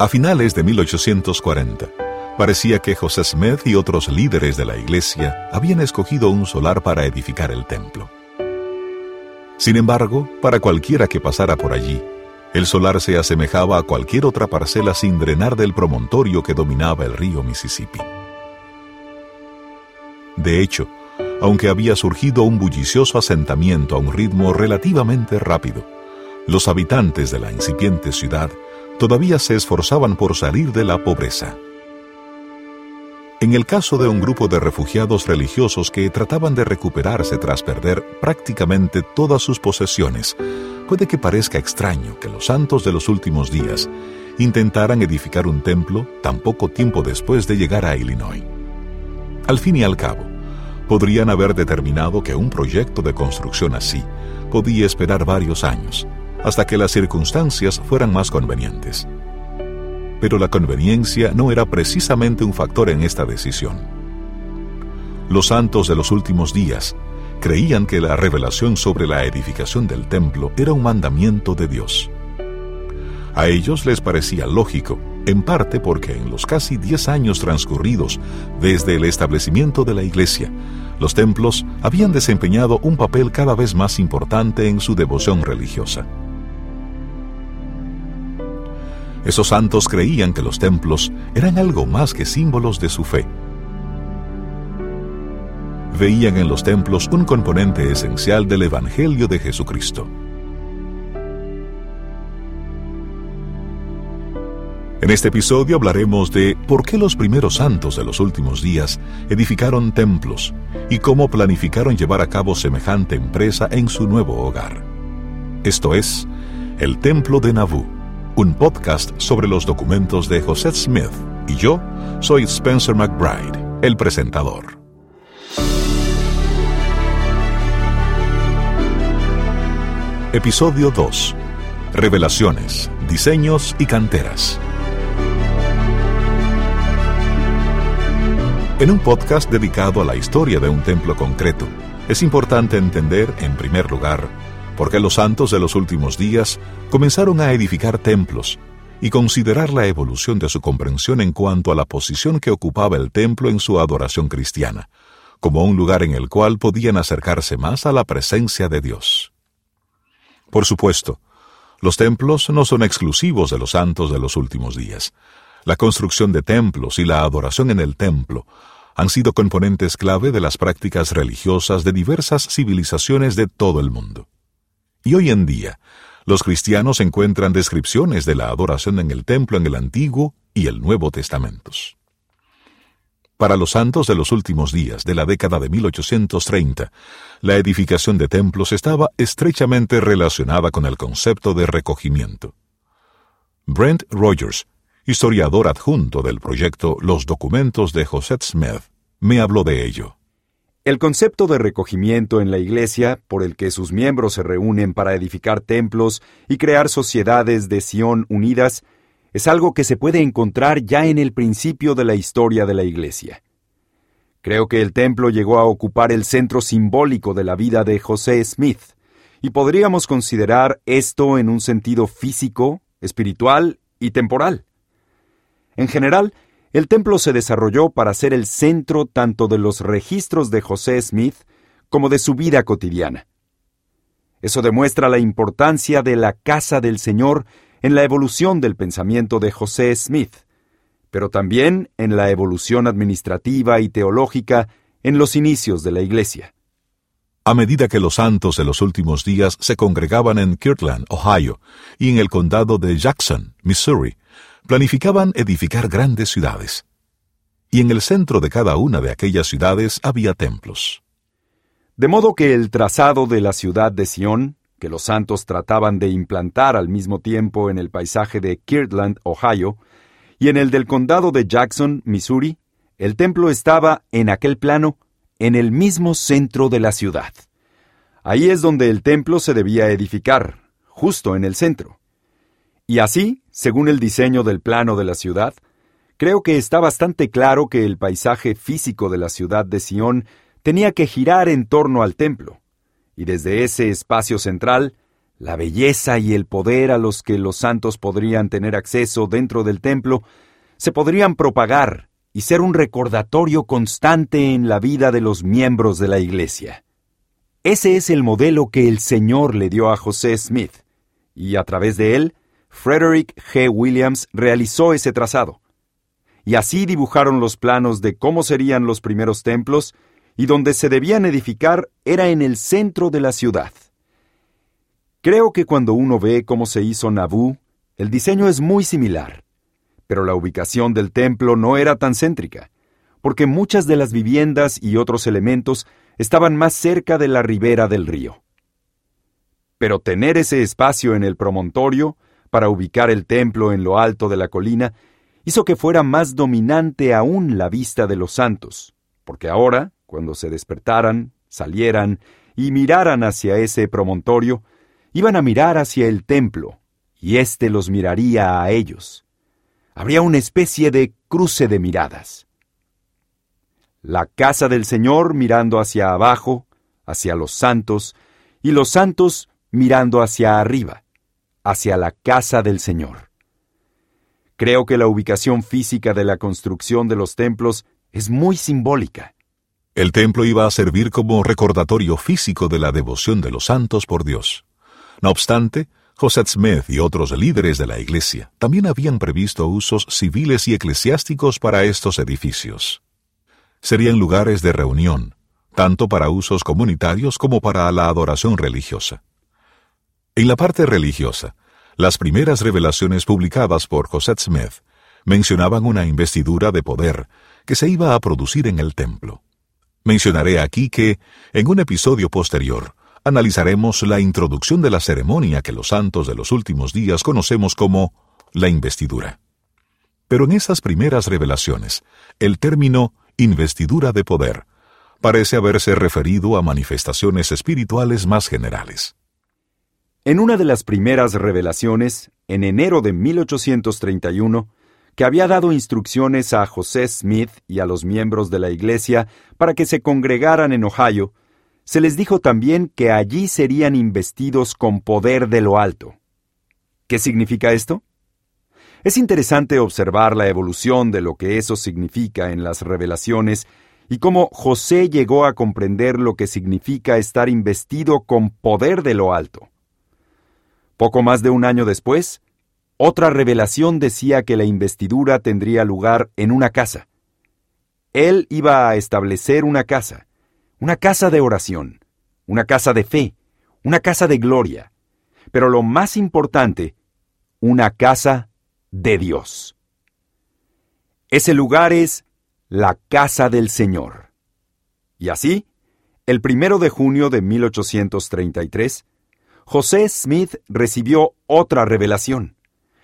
A finales de 1840, parecía que José Smith y otros líderes de la iglesia habían escogido un solar para edificar el templo. Sin embargo, para cualquiera que pasara por allí, el solar se asemejaba a cualquier otra parcela sin drenar del promontorio que dominaba el río Mississippi. De hecho, aunque había surgido un bullicioso asentamiento a un ritmo relativamente rápido, los habitantes de la incipiente ciudad todavía se esforzaban por salir de la pobreza. En el caso de un grupo de refugiados religiosos que trataban de recuperarse tras perder prácticamente todas sus posesiones, puede que parezca extraño que los santos de los últimos días intentaran edificar un templo tan poco tiempo después de llegar a Illinois. Al fin y al cabo, podrían haber determinado que un proyecto de construcción así podía esperar varios años, hasta que las circunstancias fueran más convenientes. Pero la conveniencia no era precisamente un factor en esta decisión. Los santos de los últimos días creían que la revelación sobre la edificación del templo era un mandamiento de Dios. A ellos les parecía lógico, en parte porque en los casi diez años transcurridos desde el establecimiento de la iglesia, los templos habían desempeñado un papel cada vez más importante en su devoción religiosa. Esos santos creían que los templos eran algo más que símbolos de su fe. Veían en los templos un componente esencial del Evangelio de Jesucristo. En este episodio hablaremos de por qué los primeros santos de los últimos días edificaron templos y cómo planificaron llevar a cabo semejante empresa en su nuevo hogar. Esto es El Templo de Nauvoo un podcast sobre los documentos de José Smith, y yo soy Spencer McBride, el presentador. Episodio 2. Revelaciones, diseños y canteras. En un podcast dedicado a la historia de un templo concreto, es importante entender, en primer lugar, porque los santos de los últimos días comenzaron a edificar templos y considerar la evolución de su comprensión en cuanto a la posición que ocupaba el templo en su adoración cristiana, como un lugar en el cual podían acercarse más a la presencia de Dios. Por supuesto, los templos no son exclusivos de los santos de los últimos días. La construcción de templos y la adoración en el templo han sido componentes clave de las prácticas religiosas de diversas civilizaciones de todo el mundo. Y hoy en día, los cristianos encuentran descripciones de la adoración en el templo en el Antiguo y el Nuevo Testamentos. Para los santos de los últimos días de la década de 1830, la edificación de templos estaba estrechamente relacionada con el concepto de recogimiento. Brent Rogers, historiador adjunto del proyecto Los documentos de José Smith, me habló de ello. El concepto de recogimiento en la Iglesia, por el que sus miembros se reúnen para edificar templos y crear sociedades de Sion unidas, es algo que se puede encontrar ya en el principio de la historia de la Iglesia. Creo que el templo llegó a ocupar el centro simbólico de la vida de José Smith, y podríamos considerar esto en un sentido físico, espiritual y temporal. En general, el templo se desarrolló para ser el centro tanto de los registros de José Smith como de su vida cotidiana. Eso demuestra la importancia de la casa del Señor en la evolución del pensamiento de José Smith, pero también en la evolución administrativa y teológica en los inicios de la Iglesia. A medida que los santos de los últimos días se congregaban en Kirtland, Ohio, y en el condado de Jackson, Missouri, planificaban edificar grandes ciudades. Y en el centro de cada una de aquellas ciudades había templos. De modo que el trazado de la ciudad de Sion, que los santos trataban de implantar al mismo tiempo en el paisaje de Kirtland, Ohio, y en el del condado de Jackson, Missouri, el templo estaba en aquel plano, en el mismo centro de la ciudad. Ahí es donde el templo se debía edificar, justo en el centro. Y así, según el diseño del plano de la ciudad, creo que está bastante claro que el paisaje físico de la ciudad de Sion tenía que girar en torno al templo, y desde ese espacio central, la belleza y el poder a los que los santos podrían tener acceso dentro del templo se podrían propagar y ser un recordatorio constante en la vida de los miembros de la Iglesia. Ese es el modelo que el Señor le dio a José Smith, y a través de él, Frederick G. Williams realizó ese trazado. Y así dibujaron los planos de cómo serían los primeros templos, y donde se debían edificar era en el centro de la ciudad. Creo que cuando uno ve cómo se hizo Nabú, el diseño es muy similar. Pero la ubicación del templo no era tan céntrica, porque muchas de las viviendas y otros elementos estaban más cerca de la ribera del río. Pero tener ese espacio en el promontorio, para ubicar el templo en lo alto de la colina, hizo que fuera más dominante aún la vista de los santos, porque ahora, cuando se despertaran, salieran y miraran hacia ese promontorio, iban a mirar hacia el templo, y éste los miraría a ellos habría una especie de cruce de miradas. La casa del Señor mirando hacia abajo, hacia los santos, y los santos mirando hacia arriba, hacia la casa del Señor. Creo que la ubicación física de la construcción de los templos es muy simbólica. El templo iba a servir como recordatorio físico de la devoción de los santos por Dios. No obstante, José Smith y otros líderes de la Iglesia también habían previsto usos civiles y eclesiásticos para estos edificios. Serían lugares de reunión, tanto para usos comunitarios como para la adoración religiosa. En la parte religiosa, las primeras revelaciones publicadas por José Smith mencionaban una investidura de poder que se iba a producir en el templo. Mencionaré aquí que, en un episodio posterior, analizaremos la introducción de la ceremonia que los santos de los últimos días conocemos como la investidura. Pero en esas primeras revelaciones, el término investidura de poder parece haberse referido a manifestaciones espirituales más generales. En una de las primeras revelaciones, en enero de 1831, que había dado instrucciones a José Smith y a los miembros de la Iglesia para que se congregaran en Ohio, se les dijo también que allí serían investidos con poder de lo alto. ¿Qué significa esto? Es interesante observar la evolución de lo que eso significa en las revelaciones y cómo José llegó a comprender lo que significa estar investido con poder de lo alto. Poco más de un año después, otra revelación decía que la investidura tendría lugar en una casa. Él iba a establecer una casa, una casa de oración, una casa de fe, una casa de gloria, pero lo más importante, una casa de Dios. Ese lugar es la casa del Señor. Y así, el primero de junio de 1833, José Smith recibió otra revelación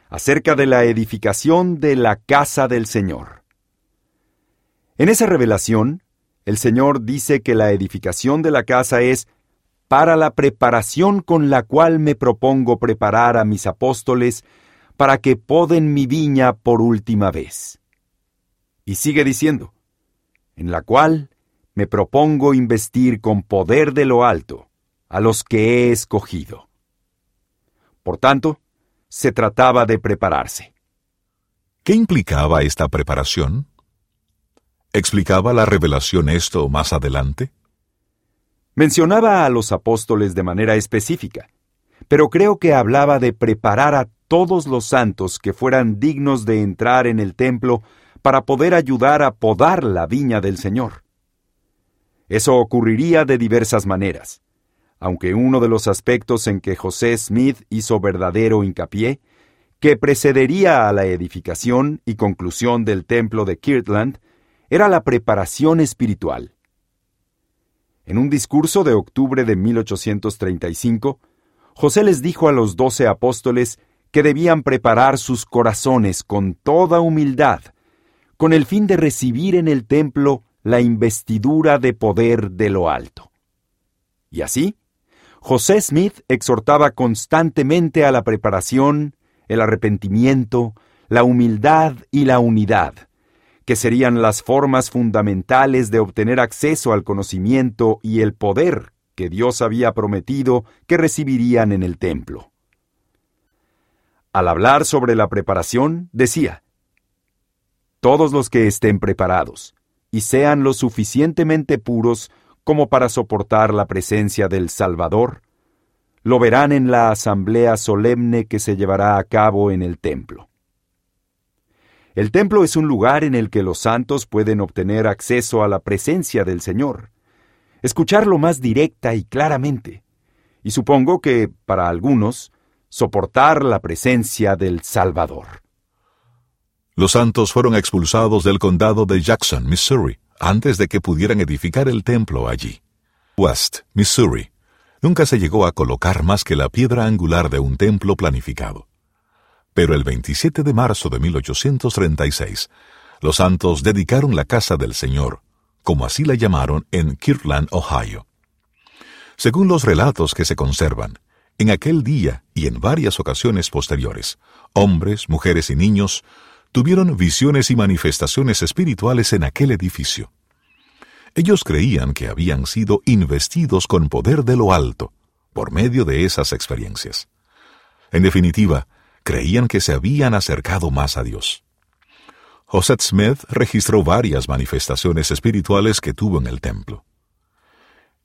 acerca de la edificación de la casa del Señor. En esa revelación, el Señor dice que la edificación de la casa es para la preparación con la cual me propongo preparar a mis apóstoles para que poden mi viña por última vez. Y sigue diciendo, en la cual me propongo investir con poder de lo alto a los que he escogido. Por tanto, se trataba de prepararse. ¿Qué implicaba esta preparación? ¿Explicaba la revelación esto más adelante? Mencionaba a los apóstoles de manera específica, pero creo que hablaba de preparar a todos los santos que fueran dignos de entrar en el templo para poder ayudar a podar la viña del Señor. Eso ocurriría de diversas maneras, aunque uno de los aspectos en que José Smith hizo verdadero hincapié, que precedería a la edificación y conclusión del templo de Kirtland, era la preparación espiritual. En un discurso de octubre de 1835, José les dijo a los doce apóstoles que debían preparar sus corazones con toda humildad, con el fin de recibir en el templo la investidura de poder de lo alto. Y así, José Smith exhortaba constantemente a la preparación, el arrepentimiento, la humildad y la unidad, que serían las formas fundamentales de obtener acceso al conocimiento y el poder que Dios había prometido que recibirían en el templo. Al hablar sobre la preparación, decía, Todos los que estén preparados y sean lo suficientemente puros como para soportar la presencia del Salvador, lo verán en la asamblea solemne que se llevará a cabo en el templo. El templo es un lugar en el que los santos pueden obtener acceso a la presencia del Señor, escucharlo más directa y claramente, y supongo que, para algunos, soportar la presencia del Salvador. Los santos fueron expulsados del condado de Jackson, Missouri, antes de que pudieran edificar el templo allí. West, Missouri, nunca se llegó a colocar más que la piedra angular de un templo planificado. Pero el 27 de marzo de 1836, los santos dedicaron la casa del Señor, como así la llamaron en Kirtland, Ohio. Según los relatos que se conservan, en aquel día y en varias ocasiones posteriores, hombres, mujeres y niños tuvieron visiones y manifestaciones espirituales en aquel edificio. Ellos creían que habían sido investidos con poder de lo alto por medio de esas experiencias. En definitiva, creían que se habían acercado más a Dios. José Smith registró varias manifestaciones espirituales que tuvo en el templo.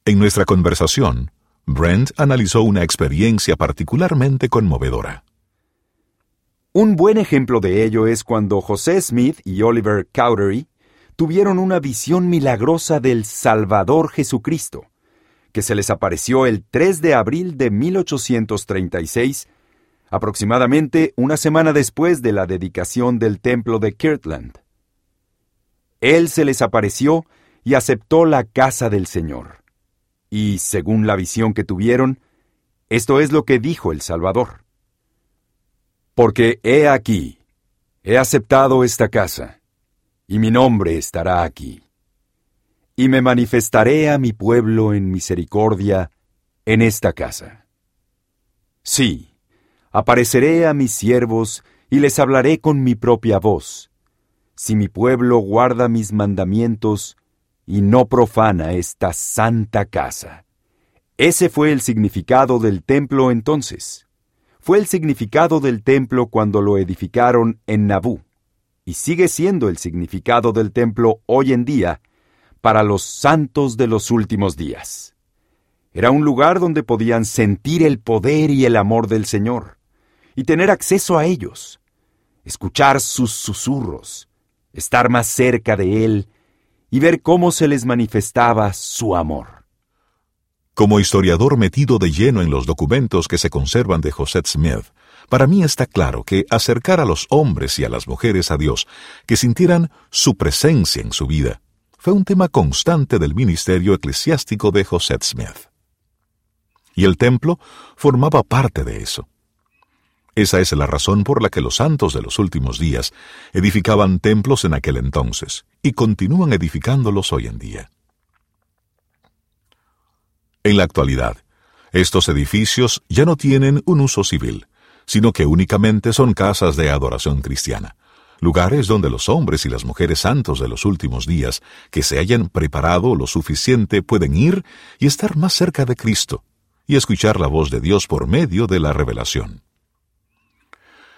En nuestra conversación, Brent analizó una experiencia particularmente conmovedora. Un buen ejemplo de ello es cuando José Smith y Oliver Cowdery tuvieron una visión milagrosa del Salvador Jesucristo, que se les apareció el 3 de abril de 1836, aproximadamente una semana después de la dedicación del templo de Kirtland. Él se les apareció y aceptó la casa del Señor. Y, según la visión que tuvieron, esto es lo que dijo el Salvador. Porque he aquí, he aceptado esta casa y mi nombre estará aquí. Y me manifestaré a mi pueblo en misericordia en esta casa. Sí, apareceré a mis siervos y les hablaré con mi propia voz. Si mi pueblo guarda mis mandamientos y no profana esta santa casa. Ese fue el significado del templo entonces. Fue el significado del templo cuando lo edificaron en Nabú y sigue siendo el significado del templo hoy en día para los santos de los últimos días. Era un lugar donde podían sentir el poder y el amor del Señor, y tener acceso a ellos, escuchar sus susurros, estar más cerca de Él y ver cómo se les manifestaba su amor. Como historiador metido de lleno en los documentos que se conservan de José Smith, para mí está claro que acercar a los hombres y a las mujeres a Dios, que sintieran su presencia en su vida, fue un tema constante del ministerio eclesiástico de José Smith. Y el templo formaba parte de eso. Esa es la razón por la que los santos de los últimos días edificaban templos en aquel entonces y continúan edificándolos hoy en día. En la actualidad, estos edificios ya no tienen un uso civil, sino que únicamente son casas de adoración cristiana, lugares donde los hombres y las mujeres santos de los últimos días que se hayan preparado lo suficiente pueden ir y estar más cerca de Cristo y escuchar la voz de Dios por medio de la revelación.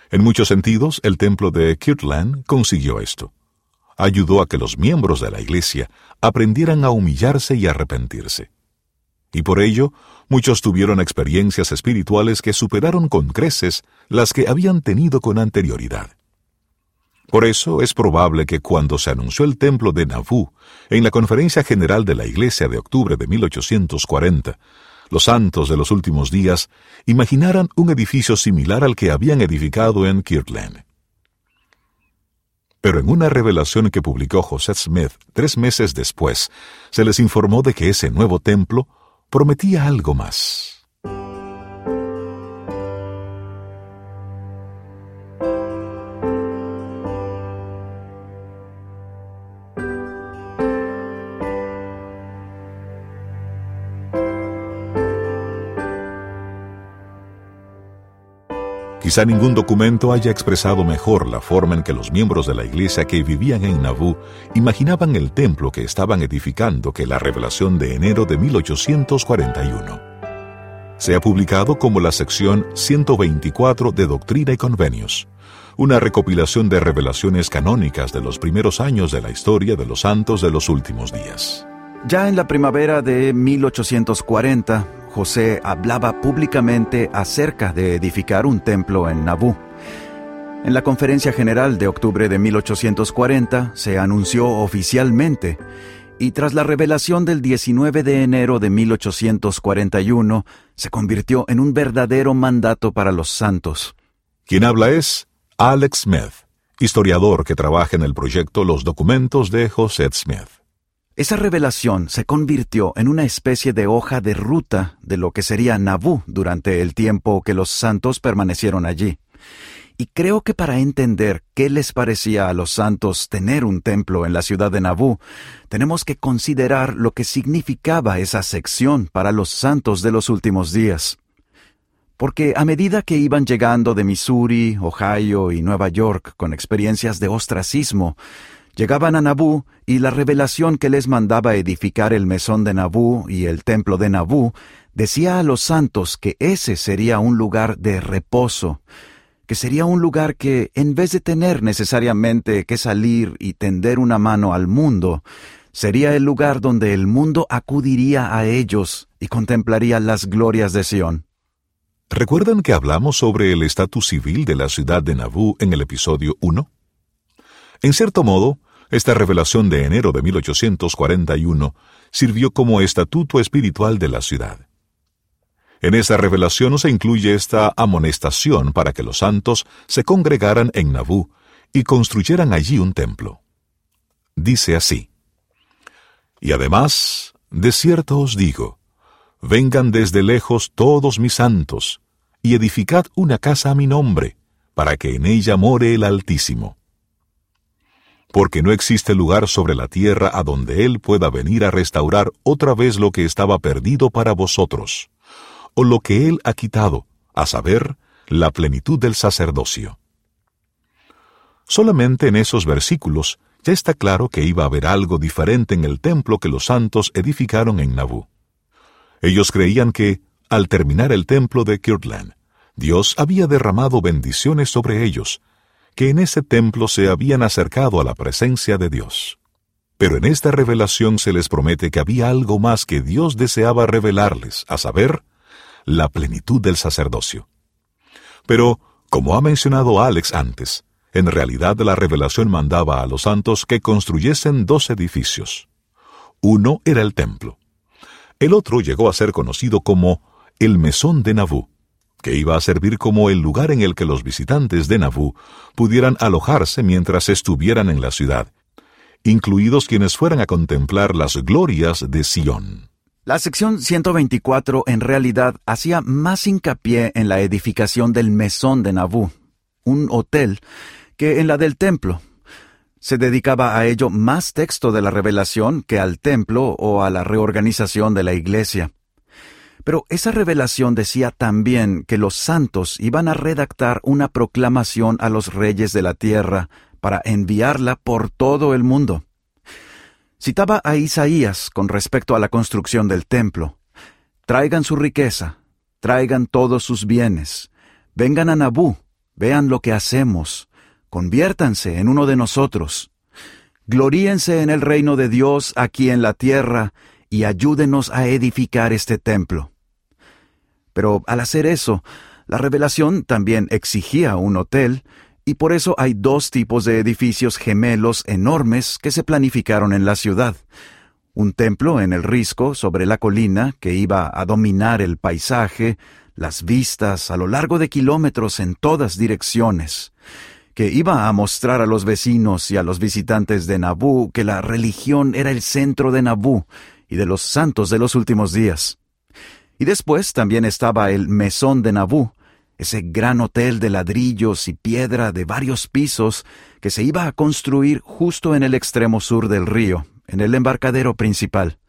En muchos sentidos, el templo de Kirtland consiguió esto. Ayudó a que los miembros de la Iglesia aprendieran a humillarse y arrepentirse y por ello muchos tuvieron experiencias espirituales que superaron con creces las que habían tenido con anterioridad. Por eso es probable que cuando se anunció el templo de Nauvoo en la Conferencia General de la Iglesia de octubre de 1840, los santos de los últimos días imaginaran un edificio similar al que habían edificado en Kirtland. Pero en una revelación que publicó José Smith tres meses después, se les informó de que ese nuevo templo prometía algo más. Quizá ningún documento haya expresado mejor la forma en que los miembros de la iglesia que vivían en Nabú imaginaban el templo que estaban edificando que la revelación de enero de 1841. Se ha publicado como la sección 124 de Doctrina y Convenios, una recopilación de revelaciones canónicas de los primeros años de la historia de los santos de los últimos días. Ya en la primavera de 1840, José hablaba públicamente acerca de edificar un templo en Nabú. En la conferencia general de octubre de 1840 se anunció oficialmente y tras la revelación del 19 de enero de 1841 se convirtió en un verdadero mandato para los santos. Quien habla es Alex Smith, historiador que trabaja en el proyecto Los documentos de José Smith. Esa revelación se convirtió en una especie de hoja de ruta de lo que sería Nabú durante el tiempo que los santos permanecieron allí. Y creo que para entender qué les parecía a los santos tener un templo en la ciudad de Nabú, tenemos que considerar lo que significaba esa sección para los santos de los últimos días. Porque a medida que iban llegando de Missouri, Ohio y Nueva York con experiencias de ostracismo, Llegaban a Nabú y la revelación que les mandaba edificar el mesón de Nabú y el templo de Nabú decía a los santos que ese sería un lugar de reposo, que sería un lugar que, en vez de tener necesariamente que salir y tender una mano al mundo, sería el lugar donde el mundo acudiría a ellos y contemplaría las glorias de Sión. ¿Recuerdan que hablamos sobre el estatus civil de la ciudad de Nabú en el episodio 1? En cierto modo, esta revelación de enero de 1841 sirvió como estatuto espiritual de la ciudad. En esa revelación se incluye esta amonestación para que los santos se congregaran en Nabú y construyeran allí un templo. Dice así, Y además, de cierto os digo, vengan desde lejos todos mis santos, y edificad una casa a mi nombre, para que en ella more el Altísimo porque no existe lugar sobre la tierra a donde Él pueda venir a restaurar otra vez lo que estaba perdido para vosotros, o lo que Él ha quitado, a saber, la plenitud del sacerdocio. Solamente en esos versículos ya está claro que iba a haber algo diferente en el templo que los santos edificaron en Nabú. Ellos creían que, al terminar el templo de Kirtland, Dios había derramado bendiciones sobre ellos, que en ese templo se habían acercado a la presencia de Dios. Pero en esta revelación se les promete que había algo más que Dios deseaba revelarles, a saber, la plenitud del sacerdocio. Pero, como ha mencionado Alex antes, en realidad la revelación mandaba a los santos que construyesen dos edificios. Uno era el templo. El otro llegó a ser conocido como el Mesón de Nabú, que iba a servir como el lugar en el que los visitantes de Nabú pudieran alojarse mientras estuvieran en la ciudad, incluidos quienes fueran a contemplar las glorias de Sión. La sección 124 en realidad hacía más hincapié en la edificación del mesón de Nabú, un hotel, que en la del templo. Se dedicaba a ello más texto de la revelación que al templo o a la reorganización de la iglesia. Pero esa revelación decía también que los santos iban a redactar una proclamación a los reyes de la tierra para enviarla por todo el mundo. Citaba a Isaías con respecto a la construcción del templo. Traigan su riqueza, traigan todos sus bienes, vengan a Nabú, vean lo que hacemos, conviértanse en uno de nosotros. Gloríense en el reino de Dios aquí en la tierra y ayúdenos a edificar este templo. Pero al hacer eso, la revelación también exigía un hotel, y por eso hay dos tipos de edificios gemelos enormes que se planificaron en la ciudad. Un templo en el risco sobre la colina que iba a dominar el paisaje, las vistas a lo largo de kilómetros en todas direcciones, que iba a mostrar a los vecinos y a los visitantes de Nabú que la religión era el centro de Nabú y de los santos de los últimos días. Y después también estaba el Mesón de Nabú, ese gran hotel de ladrillos y piedra de varios pisos que se iba a construir justo en el extremo sur del río, en el embarcadero principal.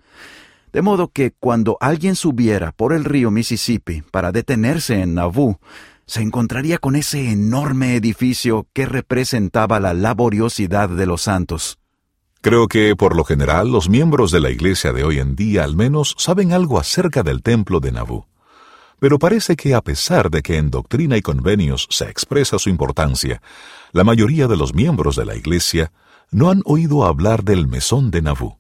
De modo que cuando alguien subiera por el río Mississippi para detenerse en Nabú, se encontraría con ese enorme edificio que representaba la laboriosidad de los santos. Creo que, por lo general, los miembros de la Iglesia de hoy en día al menos saben algo acerca del templo de Nabú. Pero parece que a pesar de que en doctrina y convenios se expresa su importancia, la mayoría de los miembros de la Iglesia no han oído hablar del mesón de Nabú.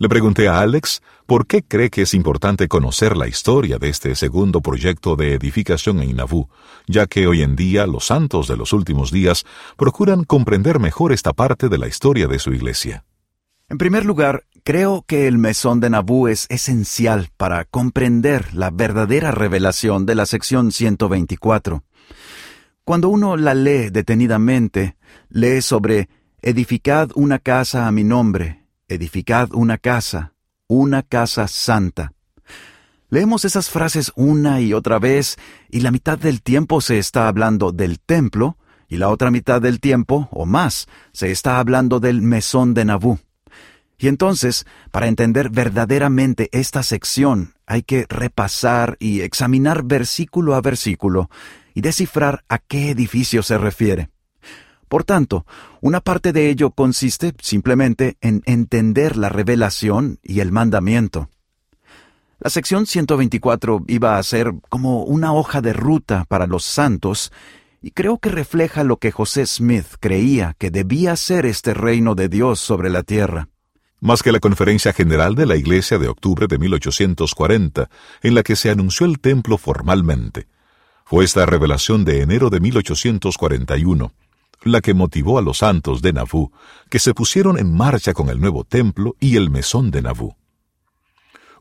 Le pregunté a Alex por qué cree que es importante conocer la historia de este segundo proyecto de edificación en Nabú, ya que hoy en día los santos de los últimos días procuran comprender mejor esta parte de la historia de su iglesia. En primer lugar, creo que el mesón de Nabú es esencial para comprender la verdadera revelación de la sección 124. Cuando uno la lee detenidamente, lee sobre edificad una casa a mi nombre, edificad una casa, una casa santa. Leemos esas frases una y otra vez y la mitad del tiempo se está hablando del templo y la otra mitad del tiempo, o más, se está hablando del mesón de Nabú. Y entonces, para entender verdaderamente esta sección, hay que repasar y examinar versículo a versículo y descifrar a qué edificio se refiere. Por tanto, una parte de ello consiste simplemente en entender la revelación y el mandamiento. La sección 124 iba a ser como una hoja de ruta para los santos, y creo que refleja lo que José Smith creía que debía ser este reino de Dios sobre la tierra. Más que la conferencia general de la Iglesia de octubre de 1840, en la que se anunció el templo formalmente, fue esta revelación de enero de 1841 la que motivó a los santos de Nabú, que se pusieron en marcha con el nuevo templo y el mesón de Nabú.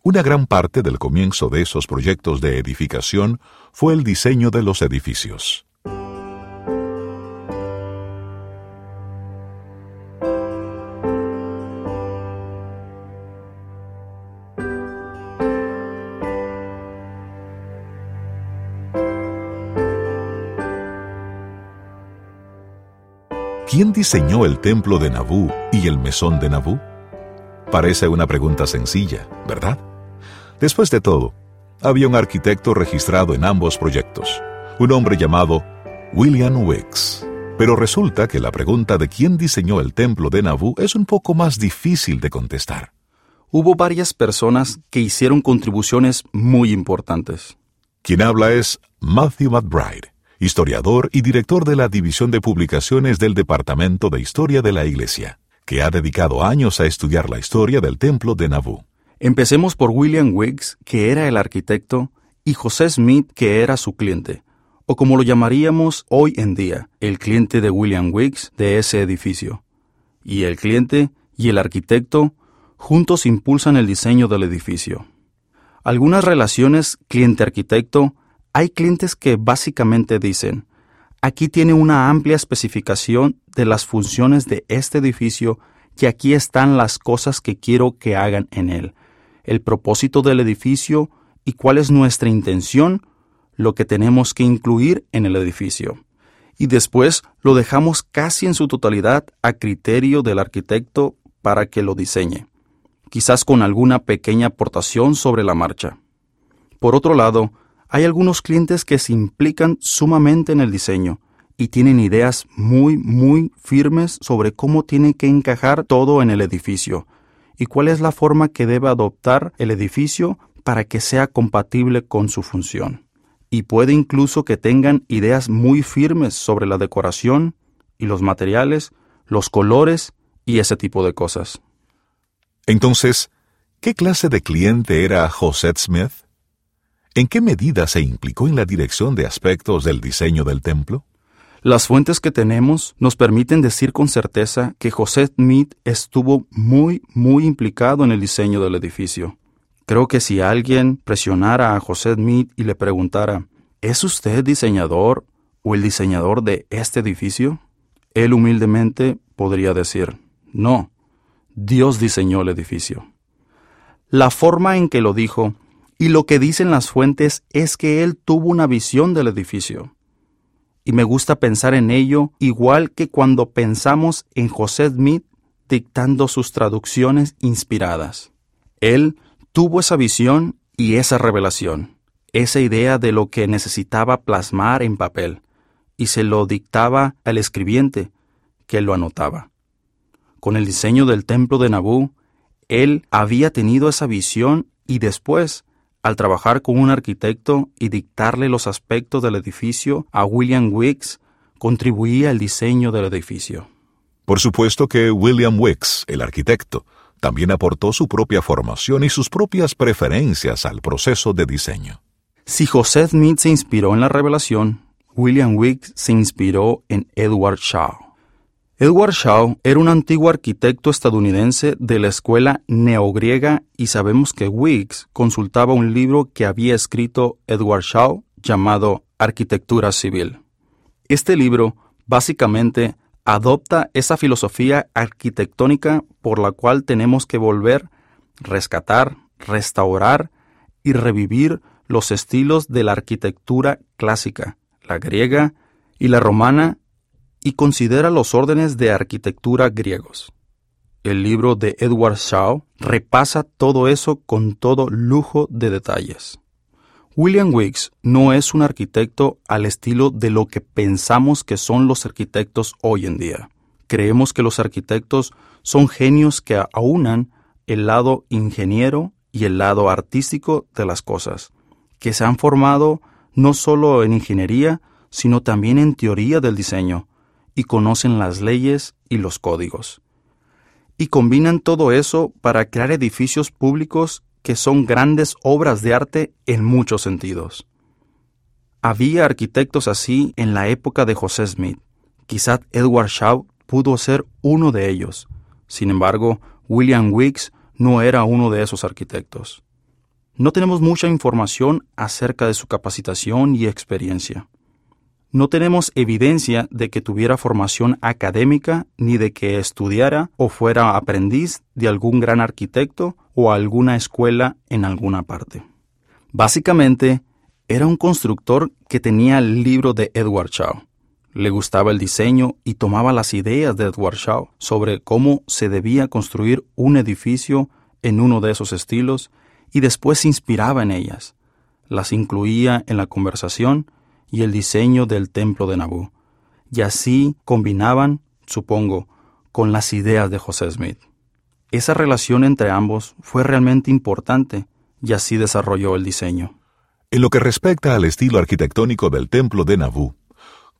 Una gran parte del comienzo de esos proyectos de edificación fue el diseño de los edificios. ¿Quién diseñó el templo de Nabú y el mesón de Nabú? Parece una pregunta sencilla, ¿verdad? Después de todo, había un arquitecto registrado en ambos proyectos, un hombre llamado William Wicks. Pero resulta que la pregunta de quién diseñó el templo de Nabú es un poco más difícil de contestar. Hubo varias personas que hicieron contribuciones muy importantes. Quien habla es Matthew McBride historiador y director de la División de Publicaciones del Departamento de Historia de la Iglesia, que ha dedicado años a estudiar la historia del templo de Nabú. Empecemos por William Wiggs, que era el arquitecto, y José Smith, que era su cliente, o como lo llamaríamos hoy en día, el cliente de William Wiggs de ese edificio. Y el cliente y el arquitecto juntos impulsan el diseño del edificio. Algunas relaciones cliente-arquitecto hay clientes que básicamente dicen, aquí tiene una amplia especificación de las funciones de este edificio y aquí están las cosas que quiero que hagan en él, el propósito del edificio y cuál es nuestra intención, lo que tenemos que incluir en el edificio. Y después lo dejamos casi en su totalidad a criterio del arquitecto para que lo diseñe, quizás con alguna pequeña aportación sobre la marcha. Por otro lado, hay algunos clientes que se implican sumamente en el diseño y tienen ideas muy, muy firmes sobre cómo tiene que encajar todo en el edificio y cuál es la forma que debe adoptar el edificio para que sea compatible con su función. Y puede incluso que tengan ideas muy firmes sobre la decoración y los materiales, los colores y ese tipo de cosas. Entonces, ¿qué clase de cliente era José Smith? ¿En qué medida se implicó en la dirección de aspectos del diseño del templo? Las fuentes que tenemos nos permiten decir con certeza que José Smith estuvo muy, muy implicado en el diseño del edificio. Creo que si alguien presionara a José Smith y le preguntara, ¿es usted diseñador o el diseñador de este edificio? Él humildemente podría decir, no, Dios diseñó el edificio. La forma en que lo dijo y lo que dicen las fuentes es que él tuvo una visión del edificio. Y me gusta pensar en ello igual que cuando pensamos en José Smith dictando sus traducciones inspiradas. Él tuvo esa visión y esa revelación, esa idea de lo que necesitaba plasmar en papel y se lo dictaba al escribiente, que lo anotaba. Con el diseño del templo de Nabú, él había tenido esa visión y después, al trabajar con un arquitecto y dictarle los aspectos del edificio a William Wicks, contribuía al diseño del edificio. Por supuesto que William Wicks, el arquitecto, también aportó su propia formación y sus propias preferencias al proceso de diseño. Si José Smith se inspiró en la revelación, William Wicks se inspiró en Edward Shaw. Edward Shaw era un antiguo arquitecto estadounidense de la escuela neogriega y sabemos que Wicks consultaba un libro que había escrito Edward Shaw llamado Arquitectura Civil. Este libro básicamente adopta esa filosofía arquitectónica por la cual tenemos que volver, rescatar, restaurar y revivir los estilos de la arquitectura clásica, la griega y la romana y considera los órdenes de arquitectura griegos. El libro de Edward Shaw repasa todo eso con todo lujo de detalles. William Wicks no es un arquitecto al estilo de lo que pensamos que son los arquitectos hoy en día. Creemos que los arquitectos son genios que aunan el lado ingeniero y el lado artístico de las cosas, que se han formado no solo en ingeniería, sino también en teoría del diseño, y conocen las leyes y los códigos. Y combinan todo eso para crear edificios públicos que son grandes obras de arte en muchos sentidos. Había arquitectos así en la época de José Smith. Quizá Edward Shaw pudo ser uno de ellos. Sin embargo, William Wicks no era uno de esos arquitectos. No tenemos mucha información acerca de su capacitación y experiencia. No tenemos evidencia de que tuviera formación académica ni de que estudiara o fuera aprendiz de algún gran arquitecto o alguna escuela en alguna parte. Básicamente, era un constructor que tenía el libro de Edward Shaw. Le gustaba el diseño y tomaba las ideas de Edward Shaw sobre cómo se debía construir un edificio en uno de esos estilos y después se inspiraba en ellas. Las incluía en la conversación y el diseño del templo de Nabú, y así combinaban, supongo, con las ideas de José Smith. Esa relación entre ambos fue realmente importante y así desarrolló el diseño. En lo que respecta al estilo arquitectónico del templo de Nabú,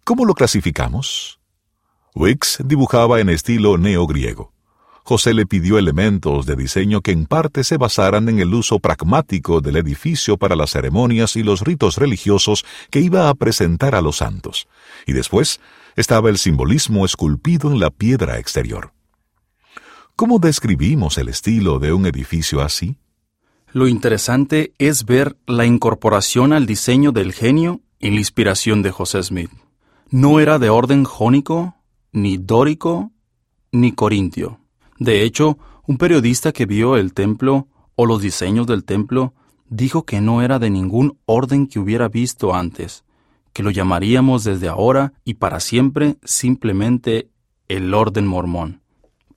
¿cómo lo clasificamos? Wicks dibujaba en estilo neogriego. José le pidió elementos de diseño que en parte se basaran en el uso pragmático del edificio para las ceremonias y los ritos religiosos que iba a presentar a los santos. Y después estaba el simbolismo esculpido en la piedra exterior. ¿Cómo describimos el estilo de un edificio así? Lo interesante es ver la incorporación al diseño del genio y la inspiración de José Smith. No era de orden jónico, ni dórico, ni corintio. De hecho, un periodista que vio el templo o los diseños del templo dijo que no era de ningún orden que hubiera visto antes, que lo llamaríamos desde ahora y para siempre simplemente el orden mormón,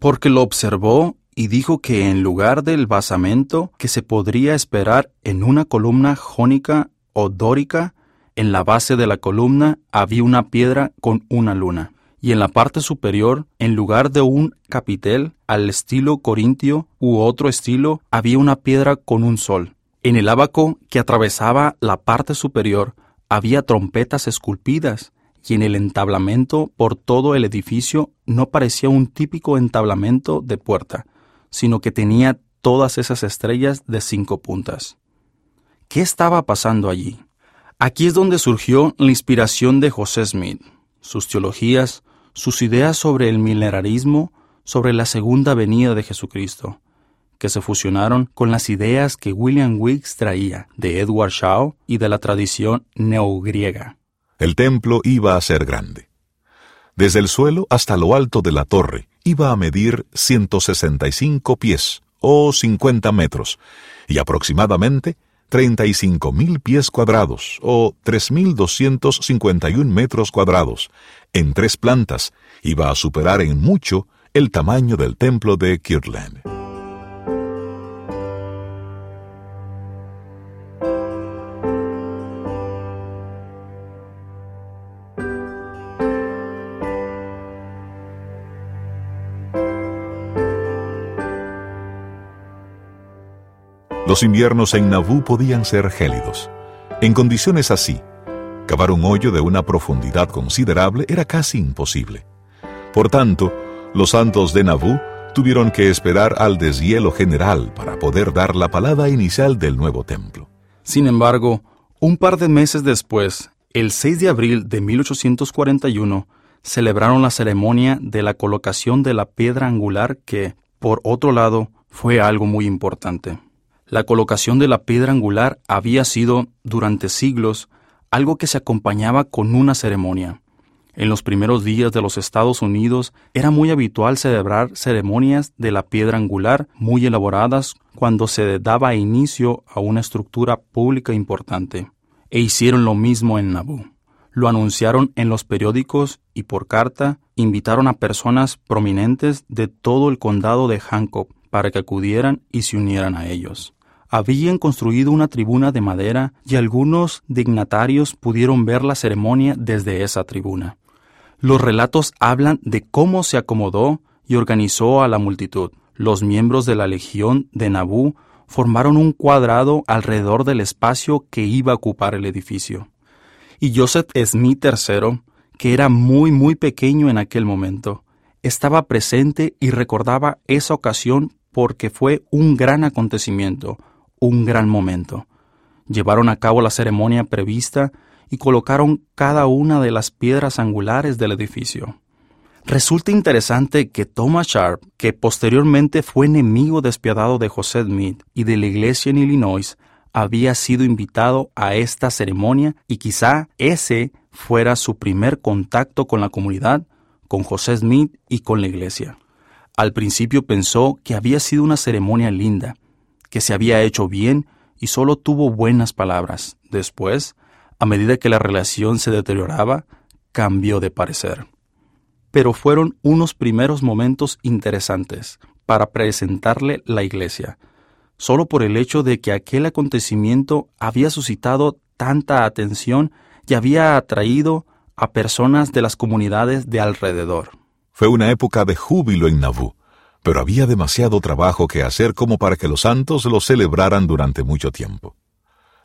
porque lo observó y dijo que en lugar del basamento que se podría esperar en una columna jónica o dórica, en la base de la columna había una piedra con una luna y en la parte superior, en lugar de un capitel al estilo corintio u otro estilo, había una piedra con un sol. En el ábaco que atravesaba la parte superior había trompetas esculpidas, y en el entablamento por todo el edificio no parecía un típico entablamento de puerta, sino que tenía todas esas estrellas de cinco puntas. ¿Qué estaba pasando allí? Aquí es donde surgió la inspiración de José Smith. Sus teologías, sus ideas sobre el milenarismo, sobre la segunda venida de Jesucristo, que se fusionaron con las ideas que William Wicks traía de Edward Shaw y de la tradición neogriega. El templo iba a ser grande. Desde el suelo hasta lo alto de la torre iba a medir 165 pies o 50 metros y aproximadamente 35.000 pies cuadrados o 3.251 metros cuadrados en tres plantas, iba a superar en mucho el tamaño del templo de Kirtland. Los inviernos en Nabú podían ser gélidos. En condiciones así, cavar un hoyo de una profundidad considerable era casi imposible. Por tanto, los santos de Nabú tuvieron que esperar al deshielo general para poder dar la palada inicial del nuevo templo. Sin embargo, un par de meses después, el 6 de abril de 1841, celebraron la ceremonia de la colocación de la piedra angular que, por otro lado, fue algo muy importante. La colocación de la piedra angular había sido, durante siglos, algo que se acompañaba con una ceremonia. En los primeros días de los Estados Unidos era muy habitual celebrar ceremonias de la piedra angular muy elaboradas cuando se daba inicio a una estructura pública importante. E hicieron lo mismo en Nabú. Lo anunciaron en los periódicos y por carta invitaron a personas prominentes de todo el condado de Hancock para que acudieran y se unieran a ellos habían construido una tribuna de madera y algunos dignatarios pudieron ver la ceremonia desde esa tribuna. Los relatos hablan de cómo se acomodó y organizó a la multitud. Los miembros de la Legión de Nabú formaron un cuadrado alrededor del espacio que iba a ocupar el edificio. Y Joseph Smith III, que era muy muy pequeño en aquel momento, estaba presente y recordaba esa ocasión porque fue un gran acontecimiento, un gran momento. Llevaron a cabo la ceremonia prevista y colocaron cada una de las piedras angulares del edificio. Resulta interesante que Thomas Sharp, que posteriormente fue enemigo despiadado de José Smith y de la iglesia en Illinois, había sido invitado a esta ceremonia y quizá ese fuera su primer contacto con la comunidad, con José Smith y con la iglesia. Al principio pensó que había sido una ceremonia linda, que se había hecho bien y solo tuvo buenas palabras. Después, a medida que la relación se deterioraba, cambió de parecer. Pero fueron unos primeros momentos interesantes para presentarle la iglesia, solo por el hecho de que aquel acontecimiento había suscitado tanta atención y había atraído a personas de las comunidades de alrededor. Fue una época de júbilo en Nabú, pero había demasiado trabajo que hacer como para que los santos lo celebraran durante mucho tiempo.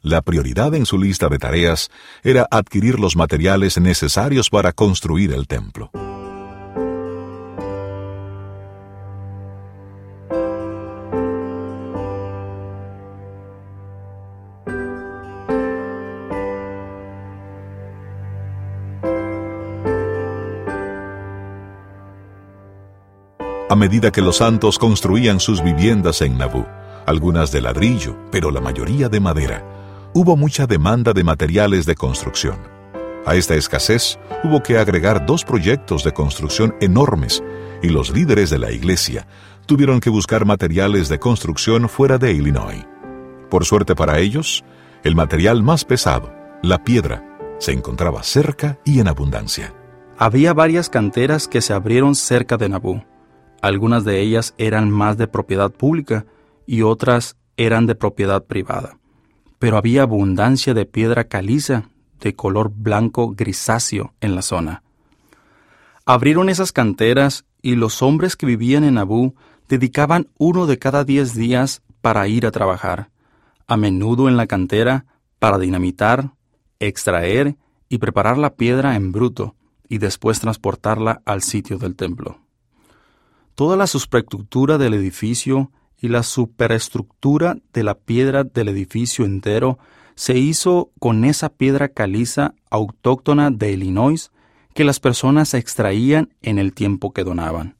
La prioridad en su lista de tareas era adquirir los materiales necesarios para construir el templo. A medida que los santos construían sus viviendas en Nabú, algunas de ladrillo, pero la mayoría de madera, hubo mucha demanda de materiales de construcción. A esta escasez hubo que agregar dos proyectos de construcción enormes y los líderes de la iglesia tuvieron que buscar materiales de construcción fuera de Illinois. Por suerte para ellos, el material más pesado, la piedra, se encontraba cerca y en abundancia. Había varias canteras que se abrieron cerca de Nabú. Algunas de ellas eran más de propiedad pública y otras eran de propiedad privada pero había abundancia de piedra caliza de color blanco grisáceo en la zona. Abrieron esas canteras y los hombres que vivían en Abú dedicaban uno de cada diez días para ir a trabajar, a menudo en la cantera para dinamitar, extraer y preparar la piedra en bruto y después transportarla al sitio del templo. Toda la superestructura del edificio y la superestructura de la piedra del edificio entero se hizo con esa piedra caliza autóctona de Illinois que las personas extraían en el tiempo que donaban.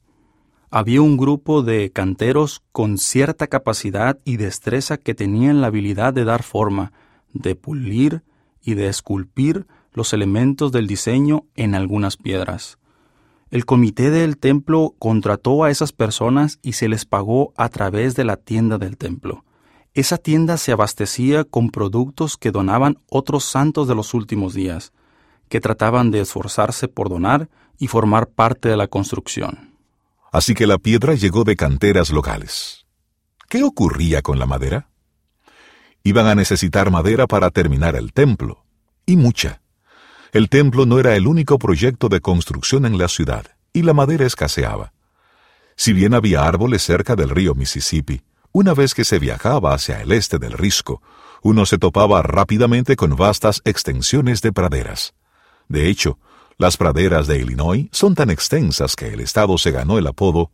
Había un grupo de canteros con cierta capacidad y destreza que tenían la habilidad de dar forma, de pulir y de esculpir los elementos del diseño en algunas piedras. El comité del templo contrató a esas personas y se les pagó a través de la tienda del templo. Esa tienda se abastecía con productos que donaban otros santos de los últimos días, que trataban de esforzarse por donar y formar parte de la construcción. Así que la piedra llegó de canteras locales. ¿Qué ocurría con la madera? Iban a necesitar madera para terminar el templo, y mucha. El templo no era el único proyecto de construcción en la ciudad, y la madera escaseaba. Si bien había árboles cerca del río Mississippi, Una vez que se viajaba hacia el este del Risco, uno se topaba rápidamente con vastas extensiones de praderas. De hecho, las praderas de Illinois son tan extensas que el estado se ganó el apodo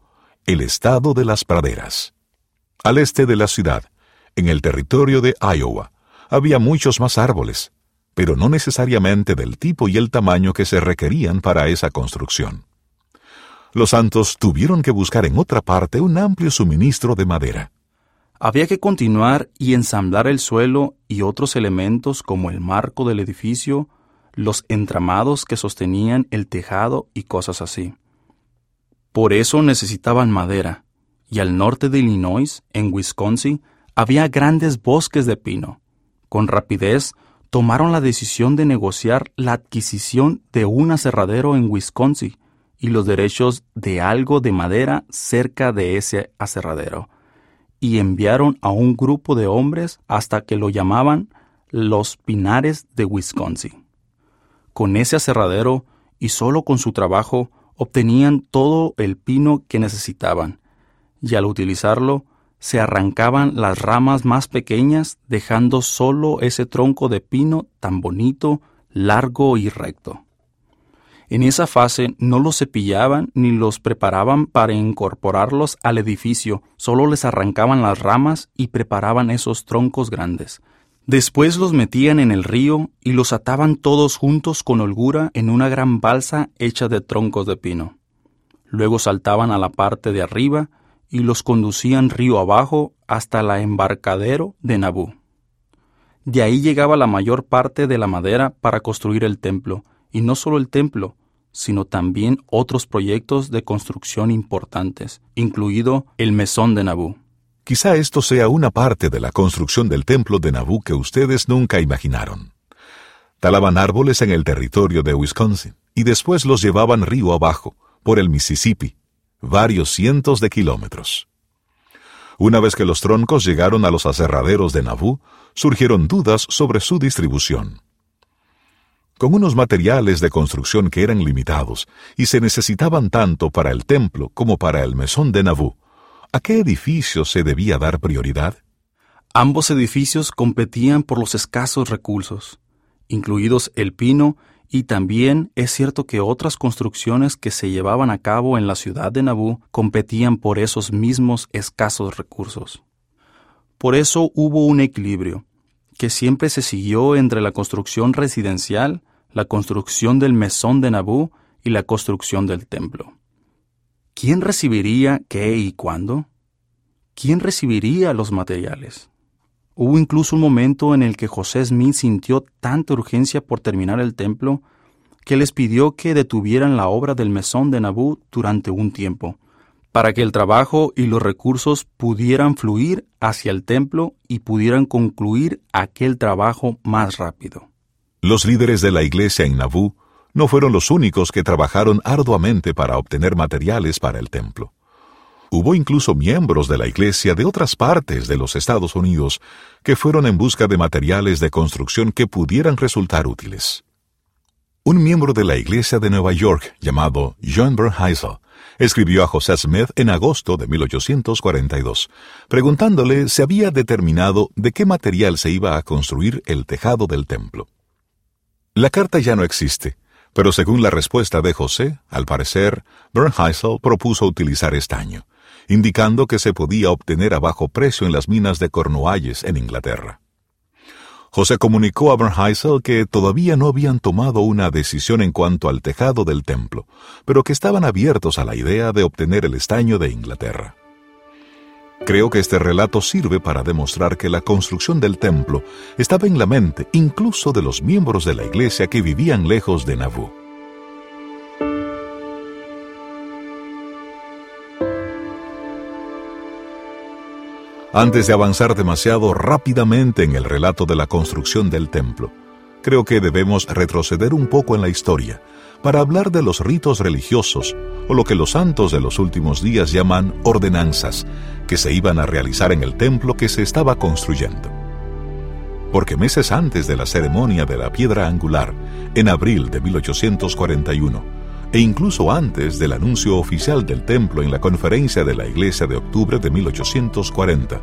el estado de las praderas. Al este de la ciudad, en el territorio de Iowa, había muchos más árboles, pero no necesariamente del tipo y el tamaño que se requerían para esa construcción. Los santos tuvieron que buscar en otra parte un amplio suministro de madera. Había que continuar y ensamblar el suelo y otros elementos como el marco del edificio, los entramados que sostenían el tejado y cosas así. Por eso necesitaban madera, y al norte de Illinois, en Wisconsin, había grandes bosques de pino. Con rapidez tomaron la decisión de negociar la adquisición de un aserradero en Wisconsin y los derechos de algo de madera cerca de ese aserradero, y enviaron a un grupo de hombres hasta que lo llamaban los Pinares de Wisconsin. Con ese aserradero y solo con su trabajo obtenían todo el pino que necesitaban, y al utilizarlo se arrancaban las ramas más pequeñas, dejando solo ese tronco de pino tan bonito, largo y recto. En esa fase no los cepillaban ni los preparaban para incorporarlos al edificio, solo les arrancaban las ramas y preparaban esos troncos grandes. Después los metían en el río y los ataban todos juntos con holgura en una gran balsa hecha de troncos de pino. Luego saltaban a la parte de arriba y los conducían río abajo hasta la embarcadero de Nabú. De ahí llegaba la mayor parte de la madera para construir el templo, y no solo el templo, sino también otros proyectos de construcción importantes, incluido el mesón de Nabú. Quizá esto sea una parte de la construcción del templo de Nabú que ustedes nunca imaginaron. Talaban árboles en el territorio de Wisconsin y después los llevaban río abajo, por el Mississippi, varios cientos de kilómetros. Una vez que los troncos llegaron a los aserraderos de Nabú, surgieron dudas sobre su distribución. Con unos materiales de construcción que eran limitados y se necesitaban tanto para el templo como para el mesón de Nabú, ¿a qué edificio se debía dar prioridad? Ambos edificios competían por los escasos recursos, incluidos el pino y también es cierto que otras construcciones que se llevaban a cabo en la ciudad de Nabú competían por esos mismos escasos recursos. Por eso hubo un equilibrio, que siempre se siguió entre la construcción residencial, la construcción del mesón de Nabú y la construcción del templo. ¿Quién recibiría qué y cuándo? ¿Quién recibiría los materiales? Hubo incluso un momento en el que José Smith sintió tanta urgencia por terminar el templo que les pidió que detuvieran la obra del mesón de Nabú durante un tiempo, para que el trabajo y los recursos pudieran fluir hacia el templo y pudieran concluir aquel trabajo más rápido. Los líderes de la iglesia en Nabú no fueron los únicos que trabajaron arduamente para obtener materiales para el templo. Hubo incluso miembros de la Iglesia de otras partes de los Estados Unidos que fueron en busca de materiales de construcción que pudieran resultar útiles. Un miembro de la Iglesia de Nueva York, llamado John Bernheisel, escribió a José Smith en agosto de 1842, preguntándole si había determinado de qué material se iba a construir el tejado del templo. La carta ya no existe, pero según la respuesta de José, al parecer, Bernheisel propuso utilizar estaño indicando que se podía obtener a bajo precio en las minas de Cornualles en Inglaterra. José comunicó a Bernheisel que todavía no habían tomado una decisión en cuanto al tejado del templo, pero que estaban abiertos a la idea de obtener el estaño de Inglaterra. Creo que este relato sirve para demostrar que la construcción del templo estaba en la mente incluso de los miembros de la iglesia que vivían lejos de Nabú. Antes de avanzar demasiado rápidamente en el relato de la construcción del templo, creo que debemos retroceder un poco en la historia para hablar de los ritos religiosos o lo que los santos de los últimos días llaman ordenanzas que se iban a realizar en el templo que se estaba construyendo. Porque meses antes de la ceremonia de la piedra angular, en abril de 1841, e incluso antes del anuncio oficial del templo en la conferencia de la Iglesia de octubre de 1840,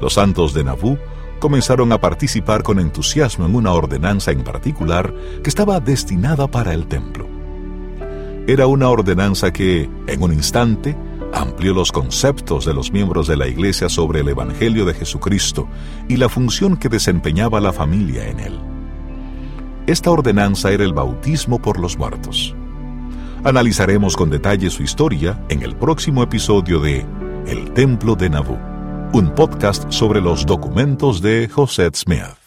los santos de Nauvoo comenzaron a participar con entusiasmo en una ordenanza en particular que estaba destinada para el templo. Era una ordenanza que, en un instante, amplió los conceptos de los miembros de la Iglesia sobre el Evangelio de Jesucristo y la función que desempeñaba la familia en él. Esta ordenanza era el bautismo por los muertos. Analizaremos con detalle su historia en el próximo episodio de El Templo de Nabú, un podcast sobre los documentos de Josette Smith.